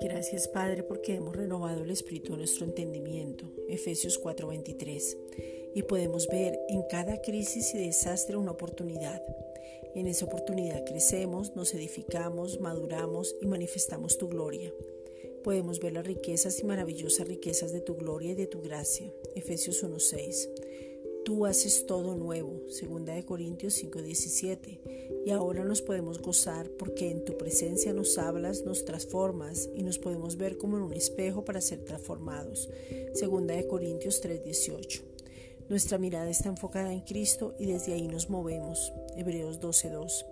Gracias Padre porque hemos renovado el espíritu de nuestro entendimiento. Efesios 4:23. Y podemos ver en cada crisis y desastre una oportunidad. En esa oportunidad crecemos, nos edificamos, maduramos y manifestamos tu gloria. Podemos ver las riquezas y maravillosas riquezas de tu gloria y de tu gracia. Efesios 1:6. Tú haces todo nuevo, 2 Corintios 5:17, y ahora nos podemos gozar porque en tu presencia nos hablas, nos transformas y nos podemos ver como en un espejo para ser transformados, 2 Corintios 3:18. Nuestra mirada está enfocada en Cristo y desde ahí nos movemos, Hebreos 12:2.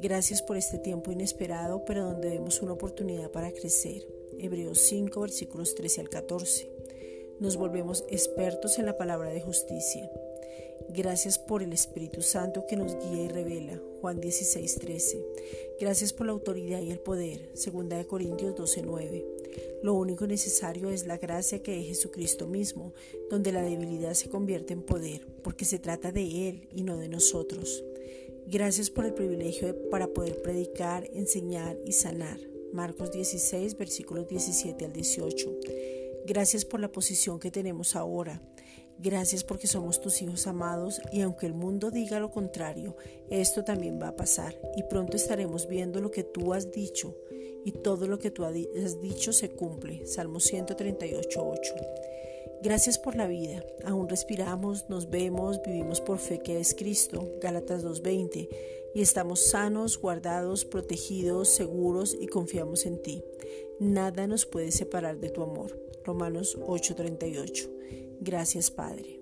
Gracias por este tiempo inesperado, pero donde vemos una oportunidad para crecer, Hebreos 5 versículos 13 al 14 nos volvemos expertos en la palabra de justicia. Gracias por el Espíritu Santo que nos guía y revela. Juan 16, 13. Gracias por la autoridad y el poder. Segunda de Corintios 12, 9. Lo único necesario es la gracia que es Jesucristo mismo, donde la debilidad se convierte en poder, porque se trata de Él y no de nosotros. Gracias por el privilegio para poder predicar, enseñar y sanar. Marcos 16, versículos 17 al 18. Gracias por la posición que tenemos ahora. Gracias porque somos tus hijos amados y aunque el mundo diga lo contrario, esto también va a pasar y pronto estaremos viendo lo que tú has dicho y todo lo que tú has dicho se cumple. Salmo 138.8. Gracias por la vida. Aún respiramos, nos vemos, vivimos por fe que es Cristo. Gálatas 2.20. Y estamos sanos, guardados, protegidos, seguros y confiamos en ti. Nada nos puede separar de tu amor. Romanos 8:38. Gracias Padre.